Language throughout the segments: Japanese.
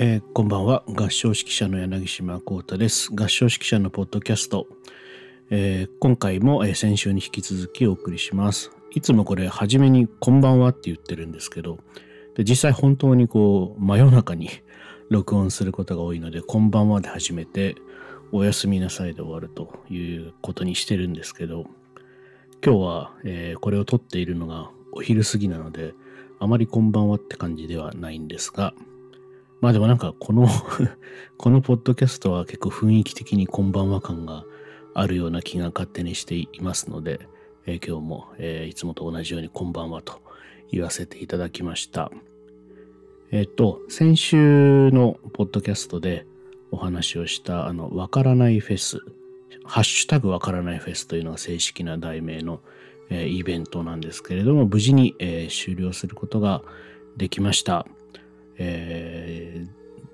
えー、こんばんは。合唱指揮者の柳島幸太です。合唱指揮者のポッドキャスト、えー、今回も、えー、先週に引き続きお送りします。いつもこれ初めにこんばんはって言ってるんですけどで実際本当にこう真夜中に 録音することが多いのでこんばんはで始めておやすみなさいで終わるということにしてるんですけど今日は、えー、これを撮っているのがお昼過ぎなのであまりこんばんはって感じではないんですがまあでもなんかこの このポッドキャストは結構雰囲気的にこんばんは感があるような気が勝手にしていますので、えー、今日も、えー、いつもと同じようにこんばんはと言わせていただきました。えっ、と、先週のポッドキャストでお話をしたあの、わからないフェス、ハッシュタグわからないフェスというのが正式な題名の、えー、イベントなんですけれども、無事に、えー、終了することができました。え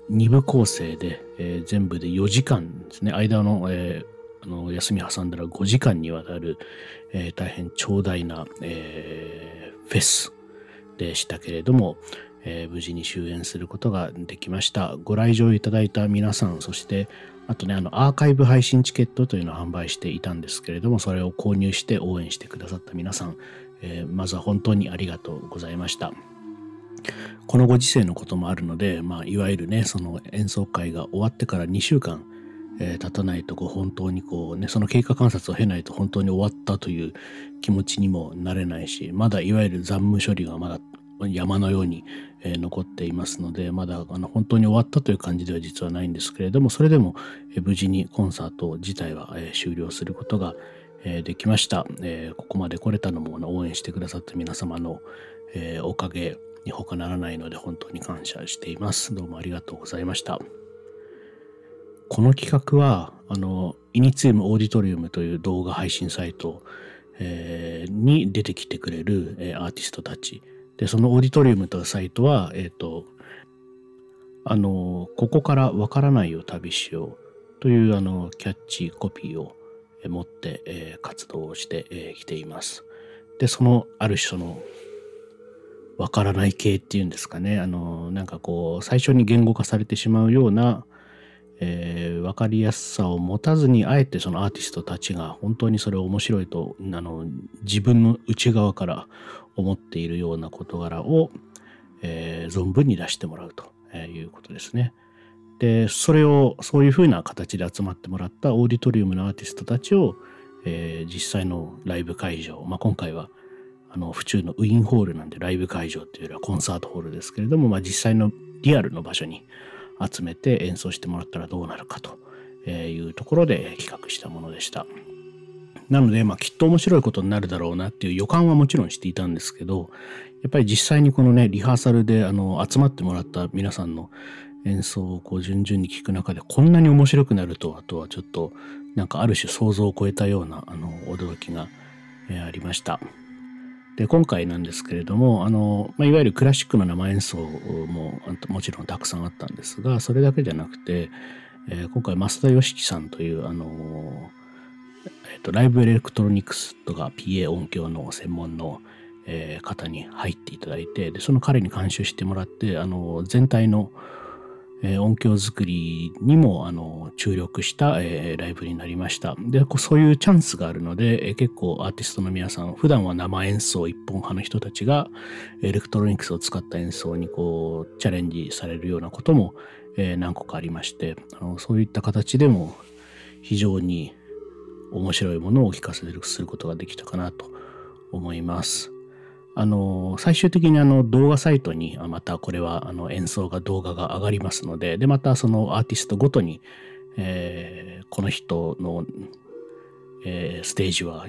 ー、2部構成で、えー、全部で4時間ですね、間の,、えー、あの休み挟んだら5時間にわたる、えー、大変長大な、えー、フェスでしたけれども、えー、無事に終演することができました。ご来場いただいた皆さん、そしてあとね、あの、アーカイブ配信チケットというのを販売していたんですけれども、それを購入して応援してくださった皆さん、えー、まずは本当にありがとうございました。このご時世のこともあるので、まあ、いわゆるね、その演奏会が終わってから2週間、えー、経たないとこう本当にこうね、その経過観察を経ないと本当に終わったという気持ちにもなれないし、まだいわゆる残務処理がまだ山のように、えー、残っていますので、まだあの本当に終わったという感じでは実はないんですけれども、それでも、えー、無事にコンサート自体は、えー、終了することが、えできました、えここまで来れたのも応援してくださった皆様の、えおかげに他ならないので本当に感謝しています。どうもありがとうございました。この企画は、あの、イニツィウムオーディトリウムという動画配信サイト、えー、に出てきてくれる、えー、アーティストたち。で、そのオーディトリウムというサイトは、えっ、ー、と、あの、ここからわからないを旅しようというあのキャッチコピーを持って、えー、活動をしてき、えー、ています。で、そのある種そのわからない系っていうんですかね。あの、なんかこう、最初に言語化されてしまうような、えー、分かりやすさを持たずにあえてそのアーティストたちが本当にそれを面白いとあの自分の内側から思っているような事柄を、えー、存分に出してもらうということですね。でそれをそういうふうな形で集まってもらったオーディトリウムのアーティストたちを、えー、実際のライブ会場、まあ、今回はあの府中のウィンホールなんでライブ会場っていうよりはコンサートホールですけれども、まあ、実際のリアルの場所に集めて演奏してもらったらどうなるかというところで企画したものでした。なので、まあ、きっと面白いことになるだろうなっていう予感はもちろんしていたんですけど、やっぱり実際にこのね、リハーサルであの集まってもらった皆さんの演奏をこう順々に聴く中でこんなに面白くなるとあとはちょっとなんかある種想像を超えたようなあの驚きが、えありました。で今回なんですけれどもあの、まあ、いわゆるクラシックの生演奏ももちろんたくさんあったんですがそれだけじゃなくて、えー、今回増田義樹さんというあの、えーと、ライブエレクトロニクスとか PA 音響の専門の、えー、方に入っていただいてでその彼に監修してもらってあの全体の音響作りにもあの注力した、えー、ライブになりました。で、そういうチャンスがあるので、えー、結構アーティストの皆さん、普段は生演奏一本派の人たちが、エレクトロニクスを使った演奏にこうチャレンジされるようなことも、え何個かありましてあの、そういった形でも非常に面白いものをお聞かせすることができたかなと思います。あの、最終的にあの動画サイトにまたこれはあの演奏が動画が上がりますので、で、またそのアーティストごとに、えー、この人の、えー、ステージは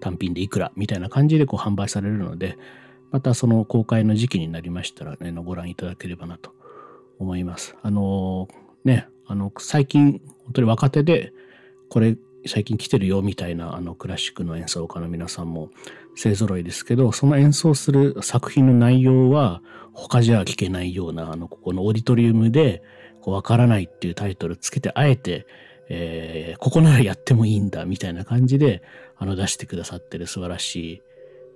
単品でいくらみたいな感じでこう販売されるので、またその公開の時期になりましたら、ね、ご覧いただければなと思います。あのね、あの最近本当に若手でこれ最近来てるよみたいなあのクラシックの演奏家の皆さんも勢ぞろいですけど、その演奏する作品の内容は他じゃ聞けないような、あの、ここのオーディトリウムで、こう、わからないっていうタイトルつけて、あえて、えー、ここならやってもいいんだ、みたいな感じで、あの、出してくださってる素晴らしい、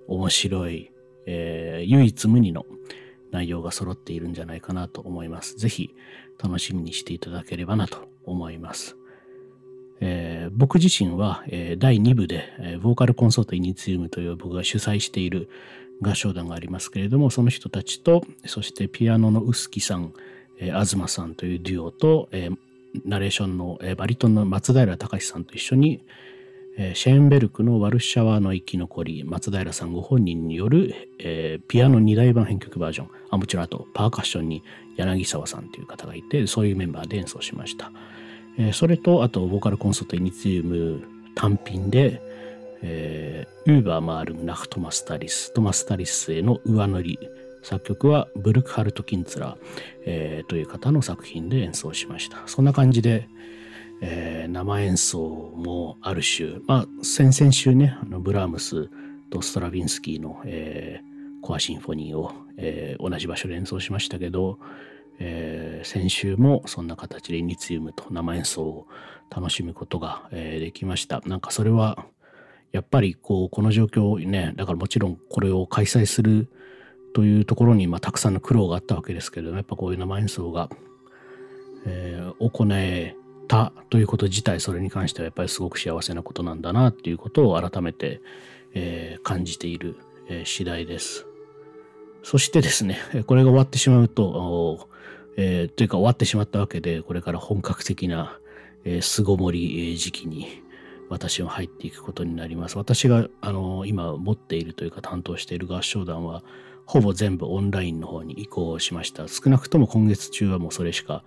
面白い、えー、唯一無二の内容が揃っているんじゃないかなと思います。ぜひ、楽しみにしていただければなと思います。えー、僕自身は、えー、第2部で、えー、ボーカルコンソートイニツィウムという僕が主催している合唱団がありますけれども、その人たちと、そしてピアノの臼木さん、えー、東さんというデュオと、えー、ナレーションの、えー、バリトンの松平隆さんと一緒に、えー、シェーンベルクのワルシャワの生き残り、松平さんご本人による、えー、ピアノ2台版編曲バージョン、あもちろんあとパーカッションに柳沢さんという方がいて、そういうメンバーで演奏しました。えー、それと、あと、 Vocalconsort Initium 単品で、えー、 Übermalung nach Thomas Tallis、トマス・タリスへの上塗り、作曲はブルクハルト・キンツラー、えー、という方の作品で演奏しました。そんな感じで、えー、生演奏もある種、まあ、先々週ね、あのブラームスとストラヴィンスキーの、えー、コアシンフォニーを、えー、同じ場所で演奏しましたけど、えー、先週もそんな形でイニツィウムと生演奏を楽しむことが、えー、できました。なんかそれはやっぱりこうこの状況ねだからもちろんこれを開催するというところに、まあ、たくさんの苦労があったわけですけれどもやっぱこういう生演奏が、えー、行えたということ自体それに関してはやっぱりすごく幸せなことなんだなっていうことを改めて、えー、感じている、えー、次第です。そしてですねこれが終わってしまうとえー、というか終わってしまったわけで、これから本格的な、えー、巣ごもり時期に私は入っていくことになります。私が、あの今持っているというか担当している合唱団は、ほぼ全部オンラインの方に移行しました。少なくとも今月中はもうそれしか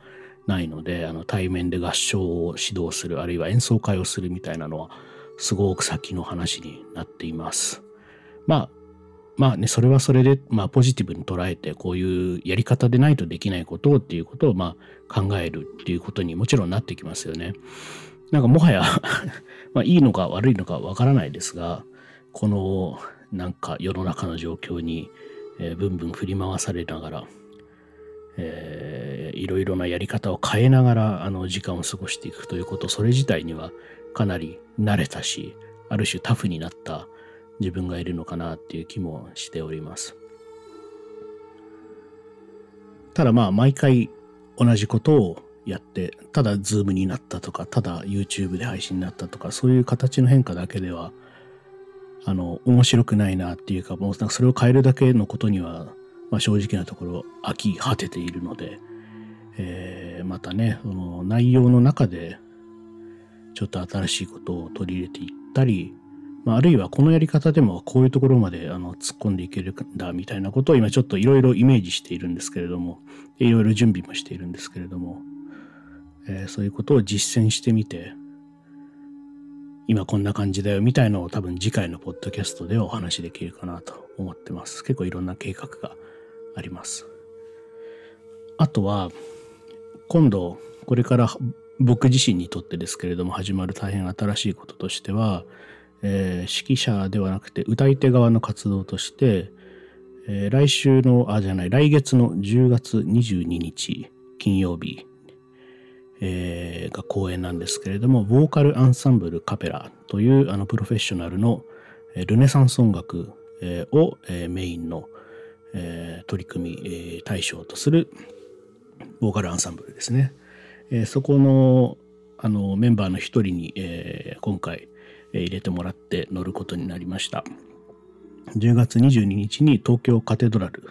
ないので、あの対面で合唱を指導する、あるいは演奏会をするみたいなのは、すごく先の話になっています。まあ、まあね、それはそれで、まあ、ポジティブに捉えて、こういうやり方でないとできないことをっていうことを、まあ、考えるっていうことにもちろんなってきますよね。なんかもはや まあ、いいのか悪いのかわからないですが、この、なんか世の中の状況に、えー、ブンブン振り回されながら、えー、いろいろなやり方を変えながら、あの、時間を過ごしていくということ、それ自体にはかなり慣れたし、ある種タフになった、自分がいるのかなっていう気もしております。ただまあ毎回同じことをやってただズームになったとかただ YouTube で配信になったとかそういう形の変化だけではあの面白くないなっていうかもうなんかそれを変えるだけのことには、まあ、正直なところ飽き果てているので、えー、またねその内容の中でちょっと新しいことを取り入れていったりまあ、あるいはこのやり方でもこういうところまであの突っ込んでいけるんだみたいなことを今ちょっといろいろイメージしているんですけれども、いろいろ準備もしているんですけれども、えー、そういうことを実践してみて、今こんな感じだよみたいのを多分次回のポッドキャストでお話しできるかなと思ってます。結構いろんな計画があります。あとは、今度、これから僕自身にとってですけれども始まる大変新しいこととしては、えー、指揮者ではなくて歌い手側の活動として、えー、来週の、あ、じゃない、来月の10月22日金曜日、えー、が公演なんですけれども、ボーカルアンサンブルカペラというあのプロフェッショナルのルネサンス音楽をメインの取り組み対象とするボーカルアンサンブルですね。そこのあのメンバーの一人に今回入れてもらって乗ることになりました。10月22日に東京カテドラル、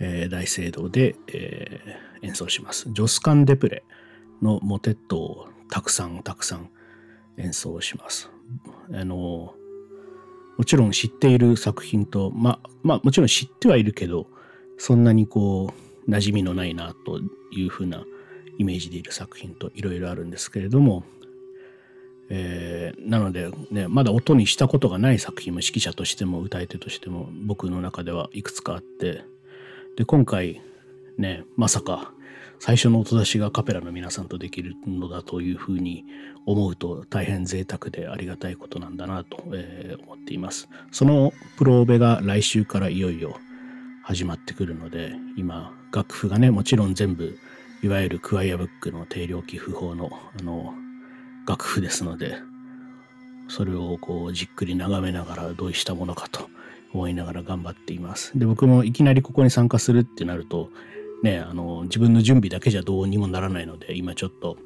えー、大聖堂で、えー、演奏します。ジョスカン・デプレのモテットをたくさんたくさん演奏します。あのもちろん知っている作品と、ままあもちろん知ってはいるけど、そんなにこう馴染みのないなというふうなイメージでいる作品といろいろあるんですけれども、えー、なので、ね、まだ音にしたことがない作品も指揮者としても歌い手としても僕の中ではいくつかあってで今回ねまさか最初の音出しがカペラの皆さんとできるのだというふうに思うと大変贅沢でありがたいことなんだなと、えー、思っています。そのプローベが来週からいよいよ始まってくるので今楽譜がねもちろん全部いわゆるクワイアブックの定量記譜法のあの楽譜ですので、それをこうじっくり眺めながらどうしたものかと思いながら頑張っています。で、僕もいきなりここに参加するってなると、ね、あの、自分の準備だけじゃどうにもならないので、今ちょっと、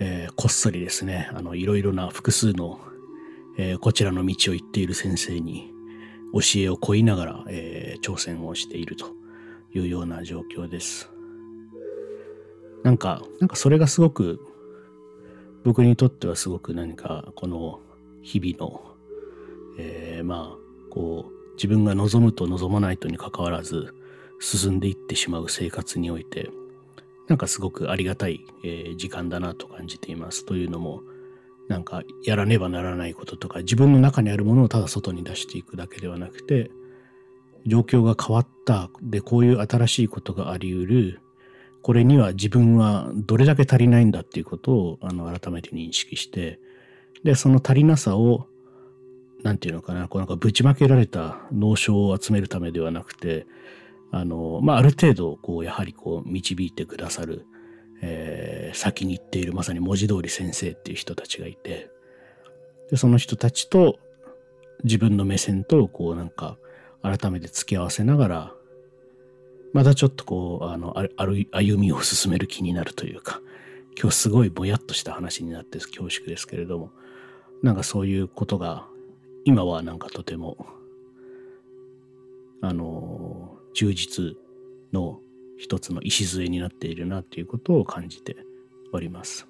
えー、こっそりですね、あの、いろいろな複数の、えー、こちらの道を行っている先生に教えを請いながら、えー、挑戦をしているというような状況です。なんか、なんかそれがすごく、僕にとってはすごく何か、この日々の、えー、まあ、こう、自分が望むと望まないとにかかわらず、進んでいってしまう生活において、なんかすごくありがたい、えー、時間だなと感じています。というのも、なんかやらねばならないこととか、自分の中にあるものをただ外に出していくだけではなくて、状況が変わった。で、こういう新しいことがあり得る。これには自分はどれだけ足りないんだっていうことをあの改めて認識して、で、その足りなさを、なんていうのかな、こうなんかぶちまけられた脳症を集めるためではなくて、あの、まあ、ある程度、こう、やはりこう、導いてくださる、えー、先に行っている、まさに文字通り先生っていう人たちがいて、で、その人たちと自分の目線と、こう、なんか、改めて付き合わせながら、またちょっとこう、あの、あ、歩みを進める気になるというか、今日すごいぼやっとした話になって恐縮ですけれども、なんかそういうことが、今はなんかとても、あの、充実の一つの礎になっているなっていうことを感じております。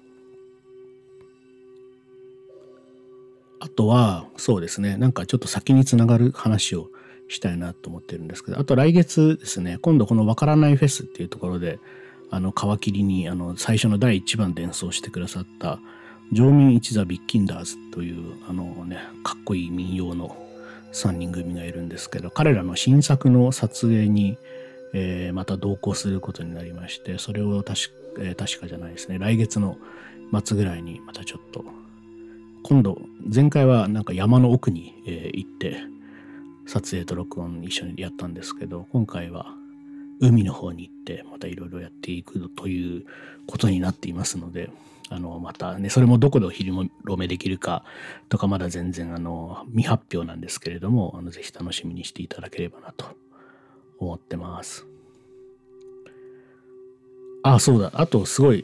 あとは、そうですね、なんかちょっと先につながる話をしたいなと思ってるんですけど、あと来月ですね、今度このわからないフェスっていうところで、あの、皮切りに、あの、最初の第1番で演奏してくださった、城民一座ビッキンダーズという、あのね、かっこいい民謡の3人組がいるんですけど、彼らの新作の撮影に、えー、また同行することになりまして、それを確,、えー、確かじゃないですね、来月の末ぐらいにまたちょっと、今度、前回はなんか山の奥に、えー、行って、撮影と録音一緒にやったんですけど、今回は海の方に行ってまたいろいろやっていくということになっていますので、あの、またね、それもどこでお披露目できるかとかまだ全然あの、未発表なんですけれども、あの、ぜひ楽しみにしていただければなと思ってます。あ、そうだ。あと、すごい、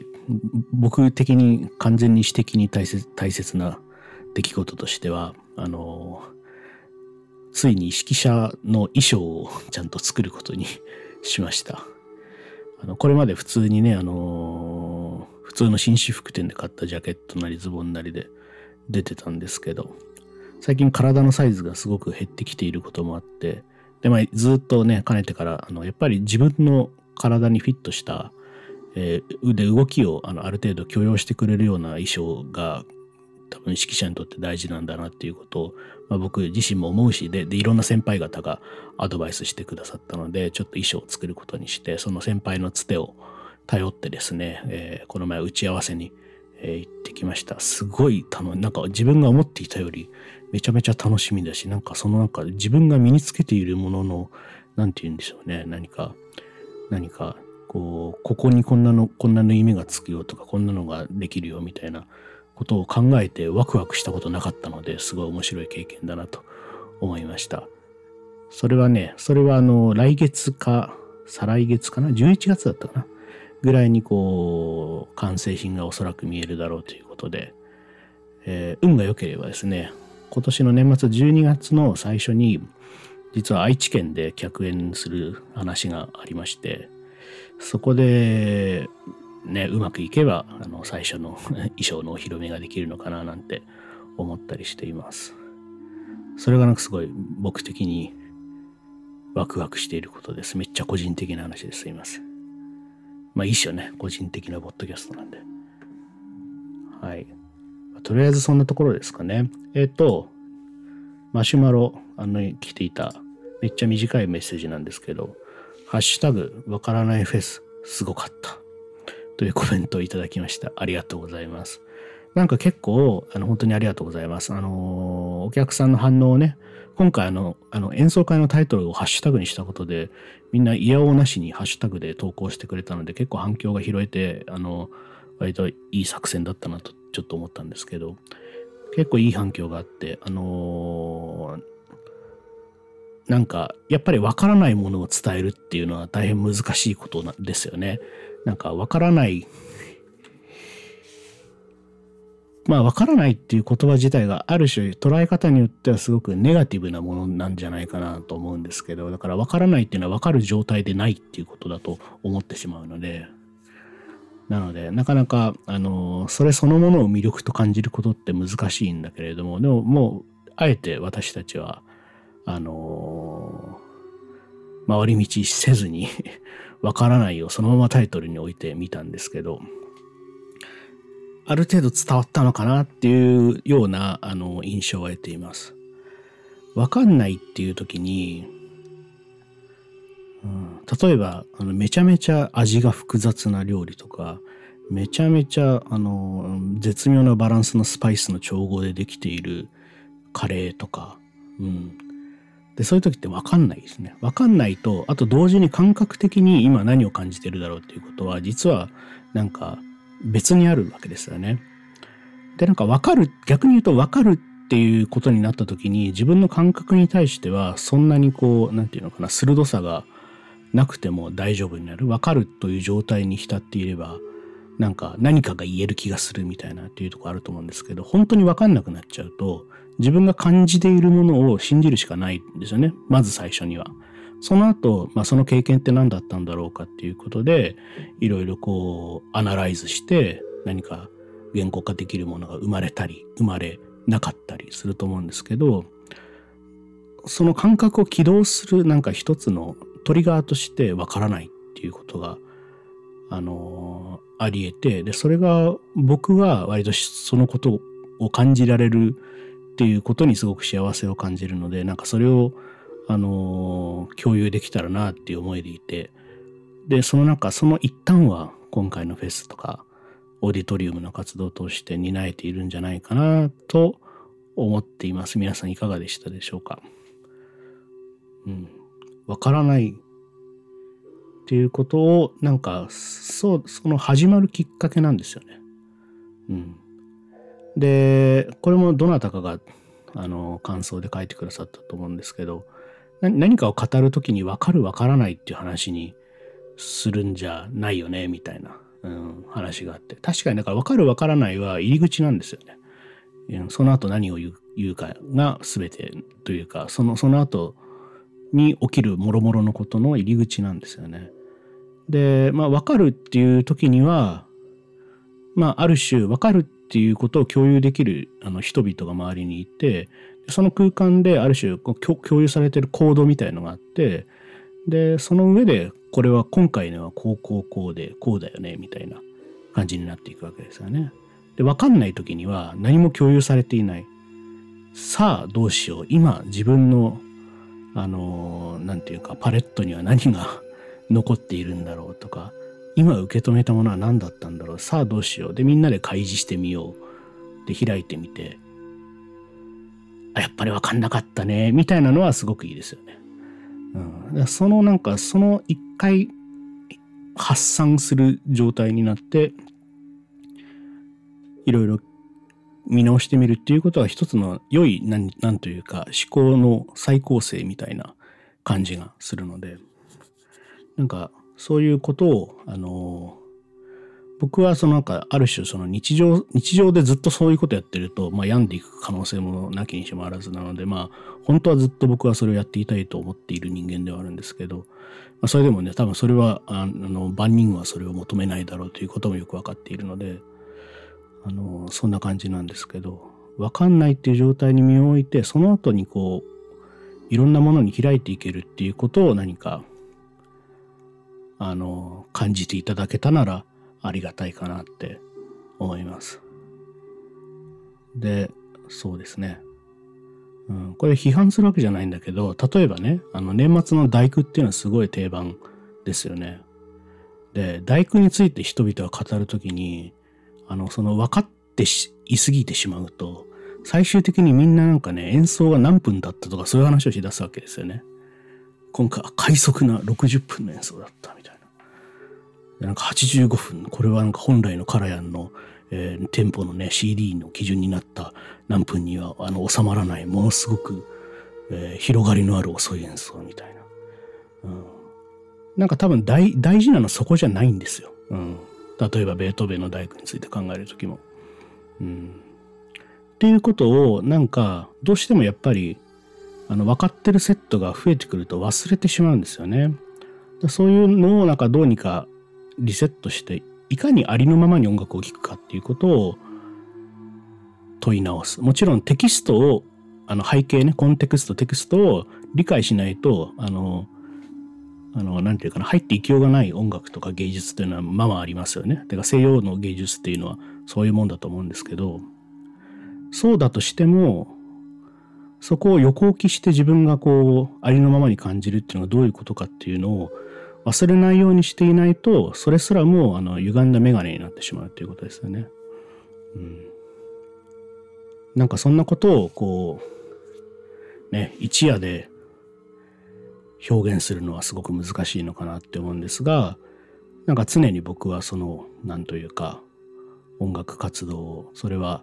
僕的に完全に私的に大切大切な出来事としては、あの、ついに指揮者の衣装をちゃんと作ることにしました。あの、これまで普通にね、あのー、普通の紳士服店で買ったジャケットなりズボンなりで出てたんですけど、最近体のサイズがすごく減ってきていることもあって、で、まあ、ずっとね、かねてから、あの、やっぱり自分の体にフィットした、えー、腕、動きをあのある程度許容してくれるような衣装が多分指揮者にとって大事なんだなっていうことを、まあ、僕自身も思うしででいろんな先輩方がアドバイスしてくださったのでちょっと衣装を作ることにしてその先輩のつてを頼ってですね、えー、この前打ち合わせに、えー、行ってきました。すごい楽なんか自分が思っていたよりめちゃめちゃ楽しみだしなんかそのなんか自分が身につけているものの何て言うんでしょうね何か何かこうここにこんなのこんな縫い目がつくよとかこんなのができるよみたいなことを考えてワクワクしたことなかったのですごい面白い経験だなと思いました。それはね、それはあの来月か再来月かな？11月だったかな？ぐらいにこう完成品がおそらく見えるだろうということで、えー、運が良ければですね今年の年末12月の最初に実は愛知県で客演する話がありましてそこでね、うまくいけば、あの、最初の 衣装のお披露目ができるのかななんて思ったりしています。それがなんかすごい僕的にワクワクしていることです。めっちゃ個人的な話です。すいません。まあいいっしょね。個人的なポッドキャストなんで。はい。とりあえずそんなところですかね。えっ、ー、と、マシュマロ、あの、来ていた、めっちゃ短いメッセージなんですけど、ハッシュタグ、わからないフェス、すごかった。というコメントをいただきました。ありがとうございます。なんか結構、あの、本当にありがとうございます。あの、お客さんの反応をね、今回あの、あの演奏会のタイトルをハッシュタグにしたことで、みんな嫌おなしにハッシュタグで投稿してくれたので、結構反響が拾えて、あの、割といい作戦だったなとちょっと思ったんですけど、結構いい反響があって、あのなんかやっぱりわからないものを伝えるっていうのは大変難しいことなんですよね。なんかわからないまあわからないっていう言葉自体がある種捉え方によってはすごくネガティブなものなんじゃないかなと思うんですけどだからわからないっていうのはわかる状態でないっていうことだと思ってしまうのでなのでなかなかあのそれそのものを魅力と感じることって難しいんだけれどもでももうあえて私たちはあの回り道せずに わからないをそのままタイトルに置いてみたんですけどある程度伝わったのかなっていうようなあの印象を得ています。わかんないっていう時に、うん、例えばあのめちゃめちゃ味が複雑な料理とかめちゃめちゃあの絶妙なバランスのスパイスの調合でできているカレーとか、うん、でそういう時って分かんないですね分かんないとあと同時に感覚的に今何を感じてるだろうっていうことは実はなんか別にあるわけですよね。で、なんか分かる、逆に言うと分かるっていうことになった時に自分の感覚に対してはそんなにこう、なんていうのかな、鋭さがなくても大丈夫になる。分かるという状態に浸っていれば、なんか何かが言える気がするみたいなっていうとこあると思うんですけど、本当に分かんなくなっちゃうと、自分が感じているものを信じるしかないんですよね。まず最初には。その後、まあ、その経験って何だったんだろうかっていうことで、いろいろこう、アナライズして、何か言語化できるものが生まれたり、生まれなかったりすると思うんですけど、その感覚を起動するなんか一つのトリガーとしてわからないっていうことが、あのー、あり得て、で、それが僕は割とそのことを感じられるっていうことにすごく幸せを感じるので、なんかそれをあの共有できたらなっていう思いでいてでその中その一端は今回のフェスとかオーディトリウムの活動を通して担えているんじゃないかなと思っています。皆さんいかがでしたでしょうか？うん。わからない。っていうことをなんかそうその始まるきっかけなんですよね。うん。でこれもどなたかがあの感想で書いてくださったと思うんですけど何かを語る時に分かる分からないっていう話にするんじゃないよねみたいな、うん、話があって確かにだから分かる分からないは入り口なんですよね。その後何を言うかが全てというかそのその後に起きるもろもろのことの入り口なんですよね。でまあ分かるっていう時にはまあある種分かるっていうことを共有できるあの人々が周りにいてその空間である種共有されてるコードみたいのがあってでその上でこれは今回のはこうこうこうでこうだよねみたいな感じになっていくわけですよね。で分かんない時には何も共有されていない。さあどうしよう今自分のあの何て言うかパレットには何が 残っているんだろうとか今受け止めたものは何だったんだろう。さあどうしよう。でみんなで開示してみよう。で開いてみて。あやっぱり分かんなかったね。みたいなのはすごくいいですよね。うん、そのなんかその一回発散する状態になっていろいろ見直してみるっていうことは一つの良い何何というか思考の再構成みたいな感じがするので。なんかそういうことを、あの僕はそのなんかある種その日常日常でずっとそういうことやってると、まあ、病んでいく可能性もなきにしもあらずなのでまあ本当はずっと僕はそれをやっていたいと思っている人間ではあるんですけど、まあ、それでもね多分それはあの万人はそれを求めないだろうということもよく分かっているのであのそんな感じなんですけど分かんないっていう状態に身を置いてその後にこういろんなものに開いていけるっていうことを何かあの、感じていただけたならありがたいかなって思います。で、そうですね。うん、これ批判するわけじゃないんだけど、例えばね、あの年末の大工っていうのはすごい定番ですよね。で、大工について人々は語るときに、あの、その分かっていすぎてしまうと、最終的にみんななんかね、演奏が何分だったとかそういう話をし出すわけですよね。今回は快速な60分の演奏だったみたいな。なんか85分、これはなんか本来のカラヤンの、えー、テンポのね、CD の基準になった何分にはあの収まらない、ものすごくえー、広がりのある遅い演奏みたいな。うん、なんか多分大事なのはそこじゃないんですよ。うん、例えばベートーベンの大工について考える時も。うん、っていうことをなんかどうしてもやっぱりあの分かってるセットが増えてくると忘れてしまうんですよね。そういうのをなんかどうにかリセットしていかにありのままに音楽を聴くかっていうことを問い直す。もちろんテキストをあの背景ねコンテクストテキストを理解しないとあのあのなんていうかな入っていきようがない音楽とか芸術っていうのはまあまあありますよね。てか西洋の芸術っていうのはそういうもんだと思うんですけどそうだとしてもそこを横置きして自分がこうありのままに感じるっていうのがどういうことかっていうのを忘れないようにしていないとそれすらもあの歪んだ眼鏡になってしまうということですよね。うん、なんかそんなことをこうね一夜で表現するのはすごく難しいのかなって思うんですがなんか常に僕はその何というか音楽活動をそれは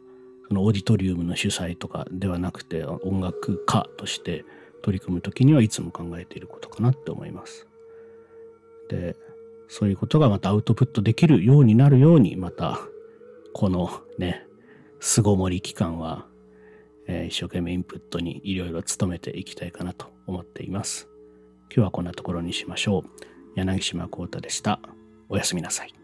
のオーディトリウムの主催とかではなくて音楽家として取り組む時にはいつも考えていることかなって思います。でそういうことがまたアウトプットできるようになるようにまたこのね巣ごもり期間は、えー、一生懸命インプットにいろいろ努めていきたいかなと思っています。今日はこんなところにしましょう。柳島幸太でした。おやすみなさい。